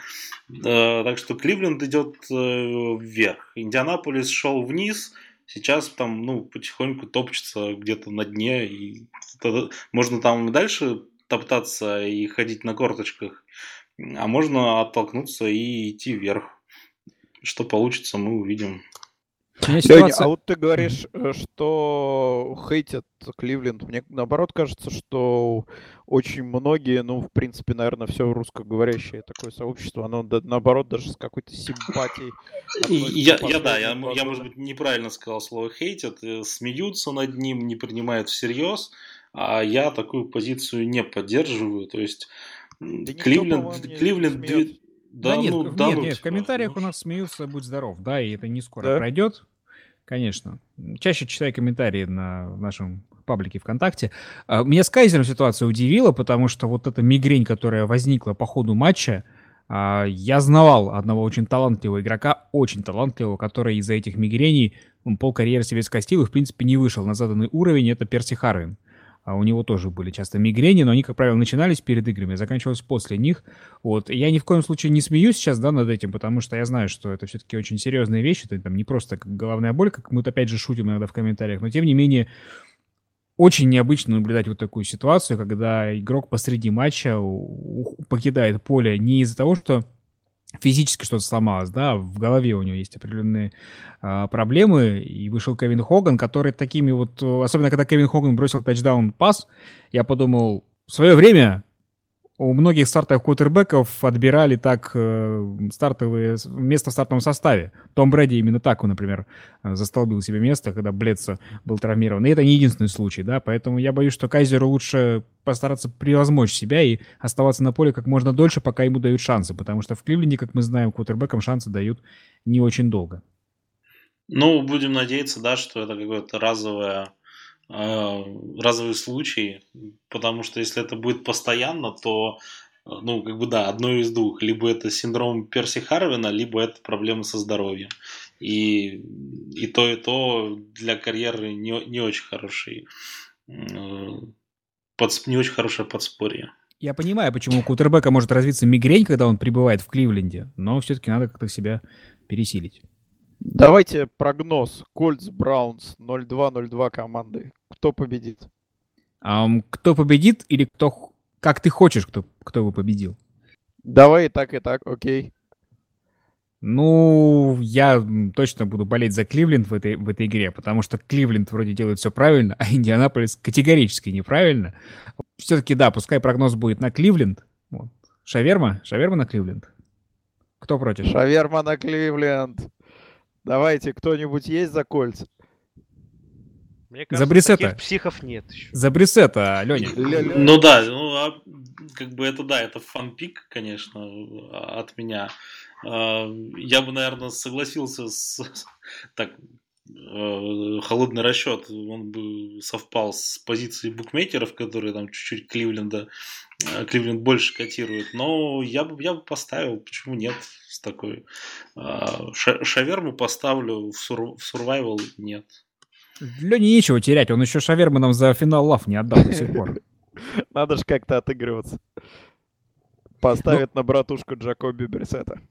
Э, так что Кливленд идет э, вверх. Индианаполис шел вниз – Сейчас там, ну, потихоньку топчется где-то на дне, и можно там дальше топтаться и ходить на корточках, а можно оттолкнуться и идти вверх. Что получится, мы увидим. Леня, а вот ты говоришь, э, что хейтят Кливленд. Мне наоборот кажется, что очень многие, ну, в принципе, наверное, все русскоговорящее такое сообщество, оно наоборот даже с какой-то симпатией. Я, я да, я, я, может быть, неправильно сказал слово хейтят, э, смеются над ним, не принимают всерьез, а я такую позицию не поддерживаю. То есть да Кливленд, Кливленд, да, да нет, ну, да, нет, ну, нет, в комментариях у нас смеются, будь здоров, да, и это не скоро да? пройдет, конечно. Чаще читаю комментарии на нашем паблике ВКонтакте. А, меня с Кайзером ситуация удивила, потому что вот эта мигрень, которая возникла по ходу матча, а, я знавал одного очень талантливого игрока, очень талантливого, который из-за этих мигрений пол карьеры себе скостил и, в принципе, не вышел на заданный уровень, это Перси Харвин у него тоже были часто мигрени, но они, как правило, начинались перед играми, заканчивались после них. Вот. Я ни в коем случае не смеюсь сейчас, да, над этим, потому что я знаю, что это все-таки очень серьезные вещи, это там не просто головная боль, как мы опять же шутим иногда в комментариях, но тем не менее очень необычно наблюдать вот такую ситуацию, когда игрок посреди матча покидает поле не из-за того, что физически что-то сломалось, да, в голове у него есть определенные а, проблемы, и вышел Кевин Хоган, который такими вот, особенно когда Кевин Хоган бросил тачдаун пас, я подумал, в свое время у многих стартовых квотербеков отбирали так э, стартовые место в стартовом составе. Том Брэди именно так, он, например, застолбил себе место, когда Бледса был травмирован. И это не единственный случай, да, поэтому я боюсь, что Кайзеру лучше постараться превозмочь себя и оставаться на поле как можно дольше, пока ему дают шансы, потому что в Кливленде, как мы знаем, квотербекам шансы дают не очень долго. Ну, будем надеяться, да, что это какое-то разовое Э, разовый случай, потому что если это будет постоянно, то ну, как бы да, одно из двух. Либо это синдром Перси Харвина, либо это проблемы со здоровьем. И, и то, и то для карьеры не, не очень хороший э, под, не очень хорошее подспорье. Я понимаю, почему у Кутербека может развиться мигрень, когда он пребывает в Кливленде, но все-таки надо как-то себя пересилить. Давайте прогноз. Кольц, Браунс, 0-2-0-2 команды. Кто победит? Um, кто победит или кто... Как ты хочешь, кто, кто бы победил? Давай и так, и так, окей. Ну, я точно буду болеть за Кливленд в этой, в этой игре, потому что Кливленд вроде делает все правильно, а Индианаполис категорически неправильно. Все-таки, да, пускай прогноз будет на Кливленд. Вот. Шаверма? Шаверма на Кливленд? Кто против? Шаверма на Кливленд. Давайте, кто-нибудь есть за кольца? Мне кажется, за Брисета. таких психов нет еще. За Брисета, Леня. Ну да, ну, а, как бы это да, это фанпик, конечно, от меня. А, я бы, наверное, согласился с так холодный расчет, он бы совпал с позицией букмекеров, которые там чуть-чуть Кливленда, э, Кливленд больше котирует. Но я бы, я бы поставил, почему нет, с такой. А, шаверму поставлю, в, сур, в survival нет. Лене нечего терять, он еще шавермы нам за финал лав не отдал до сих пор. Надо же как-то отыгрываться. Поставит на братушку Джакоби Берсета.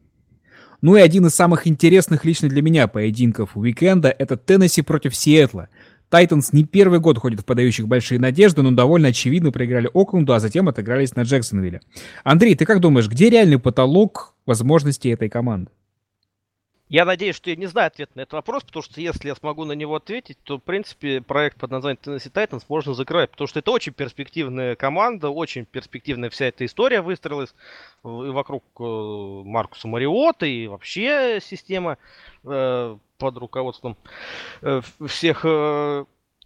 Ну и один из самых интересных лично для меня поединков уикенда — это Теннесси против Сиэтла. Тайтанс не первый год ходит в подающих большие надежды, но довольно очевидно проиграли Окленду, а затем отыгрались на Джексонвилле. Андрей, ты как думаешь, где реальный потолок возможностей этой команды? Я надеюсь, что я не знаю ответ на этот вопрос, потому что если я смогу на него ответить, то, в принципе, проект под названием Tennessee Titans можно закрывать, потому что это очень перспективная команда, очень перспективная вся эта история выстроилась вокруг э, Маркуса Мариота, и вообще система э, под руководством э, всех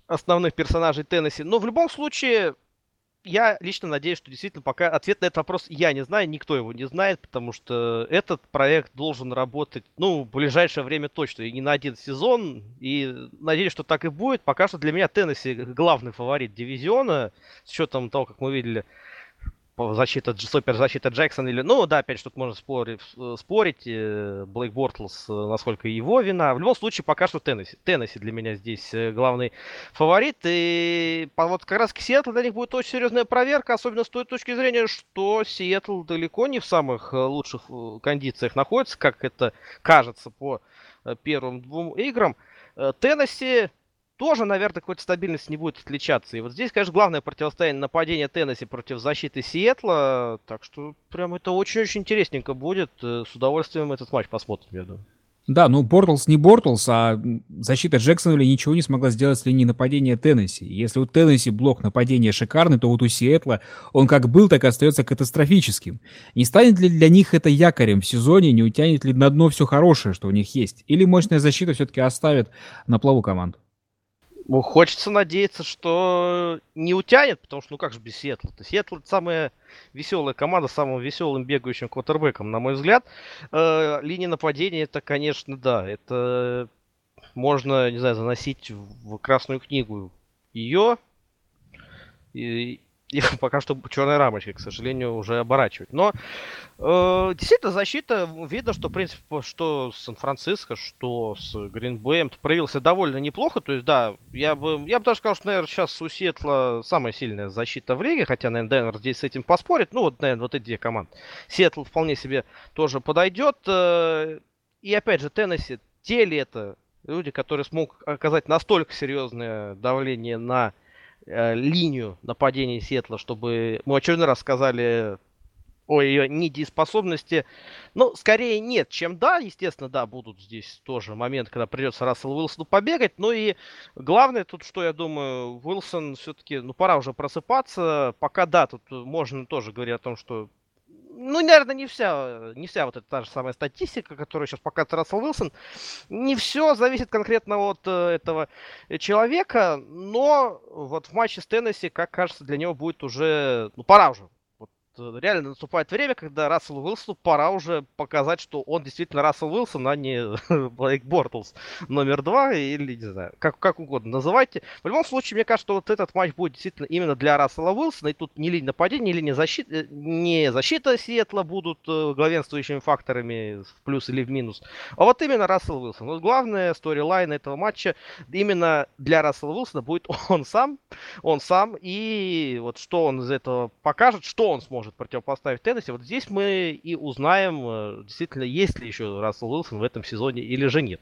основных персонажей Теннесси. Но в любом случае, я лично надеюсь, что действительно пока ответ на этот вопрос я не знаю, никто его не знает, потому что этот проект должен работать, ну, в ближайшее время точно, и не на один сезон, и надеюсь, что так и будет. Пока что для меня Теннесси главный фаворит дивизиона, с учетом того, как мы видели защита, суперзащита Джексон или... Ну, да, опять что тут можно спорить, э, спорить э, Блейк Бортлс, э, насколько его вина. В любом случае, пока что Теннесси. Теннесси для меня здесь главный фаворит. И вот как раз Сиэтл для них будет очень серьезная проверка, особенно с той точки зрения, что Сиэтл далеко не в самых лучших кондициях находится, как это кажется по первым двум играм. Теннесси тоже, наверное, какой-то стабильности не будет отличаться. И вот здесь, конечно, главное противостояние нападения Теннесси против защиты Сиэтла. Так что прям это очень-очень интересненько будет. Э, с удовольствием этот матч посмотрим, я думаю. Да, ну Бортлс не Бортлс, а защита Джексонвилля ничего не смогла сделать с линии нападения Теннесси. Если у Теннесси блок нападения шикарный, то вот у Сиэтла он как был, так и остается катастрофическим. Не станет ли для них это якорем в сезоне, не утянет ли на дно все хорошее, что у них есть? Или мощная защита все-таки оставит на плаву команду? Ну, хочется надеяться, что не утянет, потому что, ну как же без Сиэтла? -то? Сиэтл это самая веселая команда с самым веселым бегающим квотербеком, на мой взгляд. Э, линия нападения, это, конечно, да, это можно, не знаю, заносить в Красную книгу ее. Их пока что черной рамочкой, к сожалению, уже оборачивать. Но э, действительно защита, видно, что, в принципе, что с Сан-Франциско, что с Гринбэем проявился довольно неплохо. То есть, да, я бы, я бы даже сказал, что, наверное, сейчас у Сиэтла самая сильная защита в лиге, хотя, наверное, Денвер здесь с этим поспорит. Ну, вот, наверное, вот эти две команды. Сиэтл вполне себе тоже подойдет. Э, и, опять же, Теннесси, те ли это люди, которые смогут оказать настолько серьезное давление на э, линию нападения Сетла, чтобы мы очередной раз сказали о ее недееспособности. Ну, скорее нет, чем да. Естественно, да, будут здесь тоже моменты, когда придется Расселу Уилсону побегать. Ну и главное тут, что я думаю, Уилсон все-таки, ну, пора уже просыпаться. Пока да, тут можно тоже говорить о том, что ну, наверное, не вся, не вся вот эта та же самая статистика, которую сейчас показывает Рассел Уилсон. Не все зависит конкретно от э, этого человека, но вот в матче с Теннесси, как кажется, для него будет уже, ну, пора уже реально наступает время, когда Расселу Уилсону пора уже показать, что он действительно Рассел Уилсон, а не Блейк Бортлс номер два, или, не знаю, как, как угодно называйте. В любом случае, мне кажется, что вот этот матч будет действительно именно для Рассела Уилсона, и тут не линия нападения, не линия защиты, э, не защита Сиэтла будут э, главенствующими факторами в плюс или в минус, а вот именно Рассел Уилсон. Вот главная storyline этого матча именно для Рассела Уилсона будет он сам, он сам, и вот что он из этого покажет, что он сможет может противопоставить Теннесси. Вот здесь мы и узнаем, э, действительно, есть ли еще Рассел Уилсон в этом сезоне или же нет.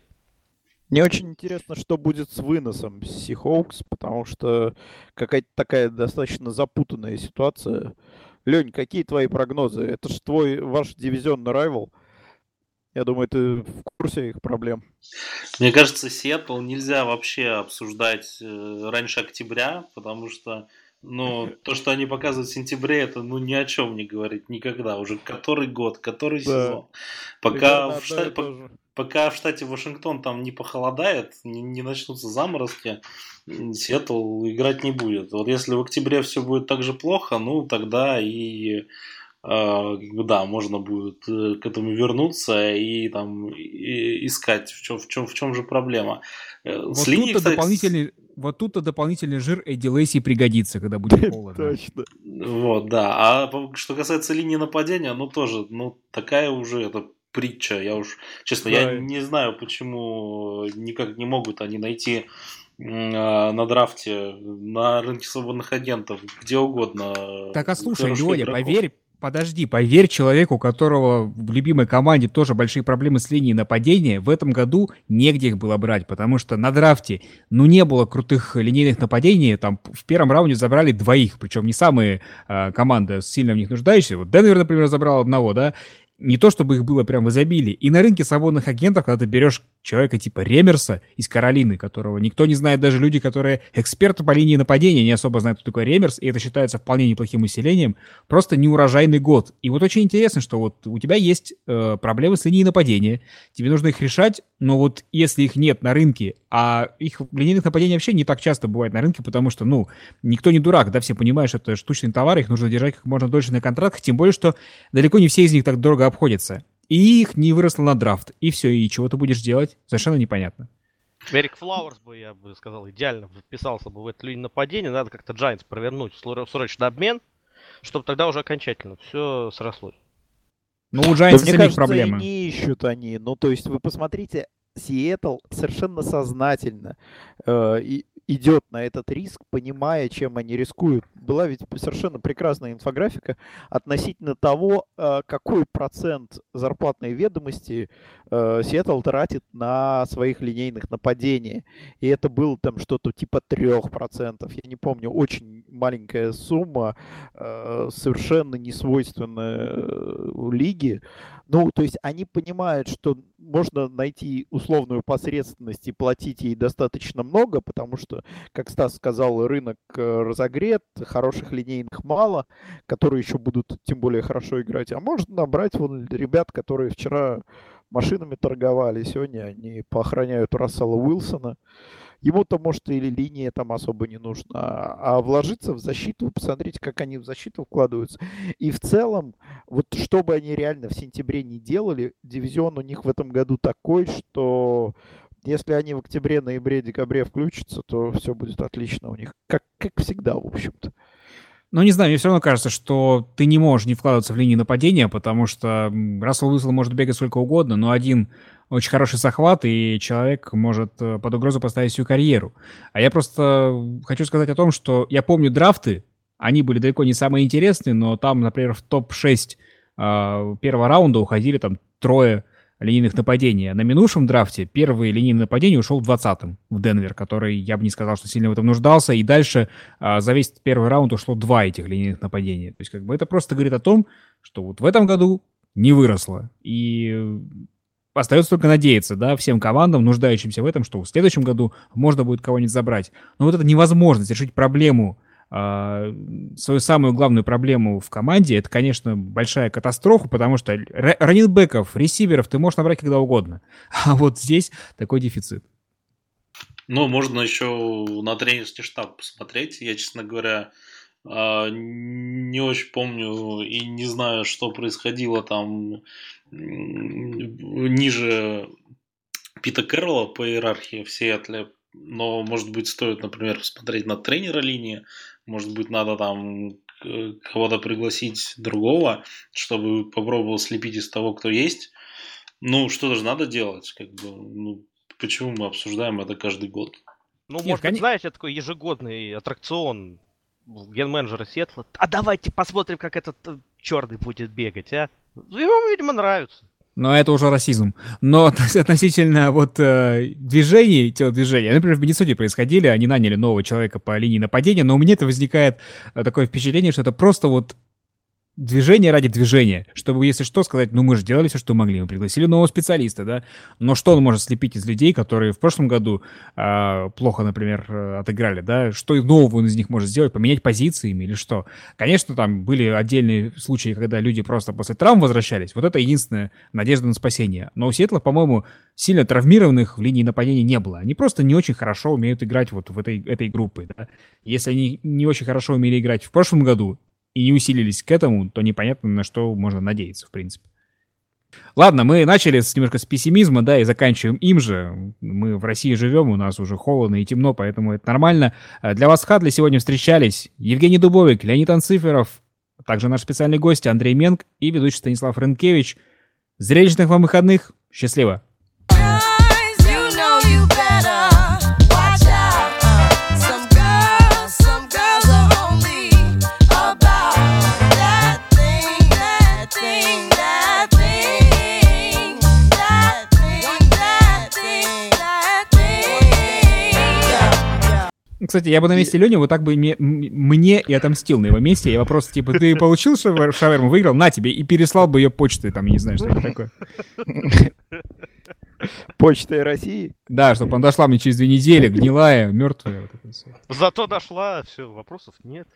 Мне очень интересно, что будет с выносом Сихоукс, потому что какая-то такая достаточно запутанная ситуация. Лень, какие твои прогнозы? Это же твой, ваш дивизионный rival. Я думаю, ты в курсе их проблем. Мне кажется, Сиэтл нельзя вообще обсуждать э, раньше октября, потому что но то, что они показывают в сентябре, это ну ни о чем не говорит никогда. Уже который год, который да. сезон. Пока в, штате, по, пока в штате Вашингтон там не похолодает, не, не начнутся заморозки, Сиэтл играть не будет. Вот если в октябре все будет так же плохо, ну тогда и да, можно будет э, к этому вернуться и там и искать, в чем, в чем, в чем же проблема. Э, вот С линией, кстати, дополнительный, вот тут-то дополнительный жир Эдди Лейси пригодится, когда будет холодно. Точно. Вот, да. А что касается линии нападения, ну тоже, ну такая уже это притча. Я уж, честно, да. я не знаю, почему никак не могут они найти на драфте, на рынке свободных агентов, где угодно. Так, а слушай, Лёня, поверь, Подожди, поверь человеку, у которого в любимой команде тоже большие проблемы с линией нападения, в этом году негде их было брать, потому что на драфте, ну, не было крутых линейных нападений, там в первом раунде забрали двоих, причем не самые э, команды сильно в них нуждающиеся. Вот Денвер, например, забрал одного, да, не то чтобы их было прям в изобилии. И на рынке свободных агентов, когда ты берешь человека типа Ремерса из Каролины, которого никто не знает, даже люди, которые эксперты по линии нападения, не особо знают, кто такой Ремерс, и это считается вполне неплохим усилением, просто неурожайный год. И вот очень интересно, что вот у тебя есть э, проблемы с линией нападения, тебе нужно их решать, но вот если их нет на рынке, а их линейных нападений вообще не так часто бывает на рынке, потому что, ну, никто не дурак, да, все понимают, что это штучный товар, их нужно держать как можно дольше на контрактах, тем более, что далеко не все из них так дорого обходятся. И их не выросло на драфт. И все, и чего ты будешь делать, совершенно непонятно. Эрик Флауэрс бы, я бы сказал, идеально вписался бы в эту линию нападения. Надо как-то Giants провернуть срочный обмен, чтобы тогда уже окончательно все срослось. Ну, у Giants да, кажется, проблемы. не ищут они. Ну, то есть вы посмотрите, Сиэтл совершенно сознательно э, и идет на этот риск, понимая, чем они рискуют. Была ведь совершенно прекрасная инфографика относительно того, э, какой процент зарплатной ведомости э, Сиэтл тратит на своих линейных нападений. И это было там что-то типа 3%. Я не помню, очень маленькая сумма, э, совершенно несвойственная лиге. Ну, то есть они понимают, что можно найти условную посредственность и платить ей достаточно много, потому что, как Стас сказал, рынок э, разогрет, хороших линейных мало, которые еще будут тем более хорошо играть. А можно набрать вон ребят, которые вчера машинами торговали, сегодня они поохраняют Рассела Уилсона. Ему-то, может, или линия там особо не нужна. А вложиться в защиту, посмотрите, как они в защиту вкладываются. И в целом, вот что бы они реально в сентябре не делали, дивизион у них в этом году такой, что если они в октябре, ноябре, декабре включатся, то все будет отлично у них. Как, как всегда, в общем-то. Ну, не знаю, мне все равно кажется, что ты не можешь не вкладываться в линии нападения, потому что Рассел Уилсон может бегать сколько угодно, но один очень хороший захват, и человек может э, под угрозу поставить всю карьеру. А я просто хочу сказать о том, что я помню драфты, они были далеко не самые интересные, но там, например, в топ-6 э, а, первого раунда уходили там трое линейных нападений. На минувшем драфте первый линейный нападение ушел в 20-м в Денвер, который, я бы не сказал, что сильно в этом нуждался, и дальше э, за весь первый раунд ушло два этих линейных нападения. То есть как бы это просто говорит о том, что вот в этом году не выросло. И остается только надеяться, да, всем командам, нуждающимся в этом, что в следующем году можно будет кого-нибудь забрать. Но вот это невозможность решить проблему, э, свою самую главную проблему в команде, это, конечно, большая катастрофа, потому что раннинбеков, ресиверов ты можешь набрать когда угодно. А вот здесь такой дефицит. Ну, можно еще на тренерский штаб посмотреть. Я, честно говоря, а, не очень помню и не знаю, что происходило там ниже Пита Кэрролла по иерархии в Сиэтле, но, может быть, стоит, например, посмотреть на тренера линии, может быть, надо там кого-то пригласить другого, чтобы попробовал слепить из того, кто есть. Ну, что-то же надо делать, как бы, ну, почему мы обсуждаем это каждый год? Ну, Нет, может быть, знаешь, это такой ежегодный аттракцион ген-менеджера Сетла. А давайте посмотрим, как этот э, черный будет бегать, а? Ему, видимо, нравится. Но это уже расизм. Но относительно вот э, движений, телодвижения, например, в Миннесоте происходили, они наняли нового человека по линии нападения, но у меня это возникает э, такое впечатление, что это просто вот движение ради движения, чтобы, если что, сказать, ну, мы же делали все, что могли, мы пригласили нового специалиста, да, но что он может слепить из людей, которые в прошлом году э, плохо, например, э, отыграли, да, что нового он из них может сделать, поменять позициями или что? Конечно, там были отдельные случаи, когда люди просто после травм возвращались, вот это единственная надежда на спасение, но у Сиэтла, по-моему, сильно травмированных в линии нападения не было, они просто не очень хорошо умеют играть вот в этой, этой группе, да, если они не очень хорошо умели играть в прошлом году, и не усилились к этому, то непонятно, на что можно надеяться, в принципе. Ладно, мы начали с, немножко с пессимизма, да, и заканчиваем им же. Мы в России живем, у нас уже холодно и темно, поэтому это нормально. Э, для вас Хадли сегодня встречались Евгений Дубовик, Леонид Анциферов, также наш специальный гость Андрей Менг и ведущий Станислав Рынкевич. Зрелищных вам выходных. Счастливо! Кстати, я бы на месте Лени вот так бы мне, мне и отомстил на его месте. Я вопрос, типа, ты получил шаверму, выиграл, на тебе, и переслал бы ее почтой, там, я не знаю, что это такое. Почтой России? Да, чтобы она дошла мне через две недели, гнилая, мертвая. Зато дошла, все, вопросов нет.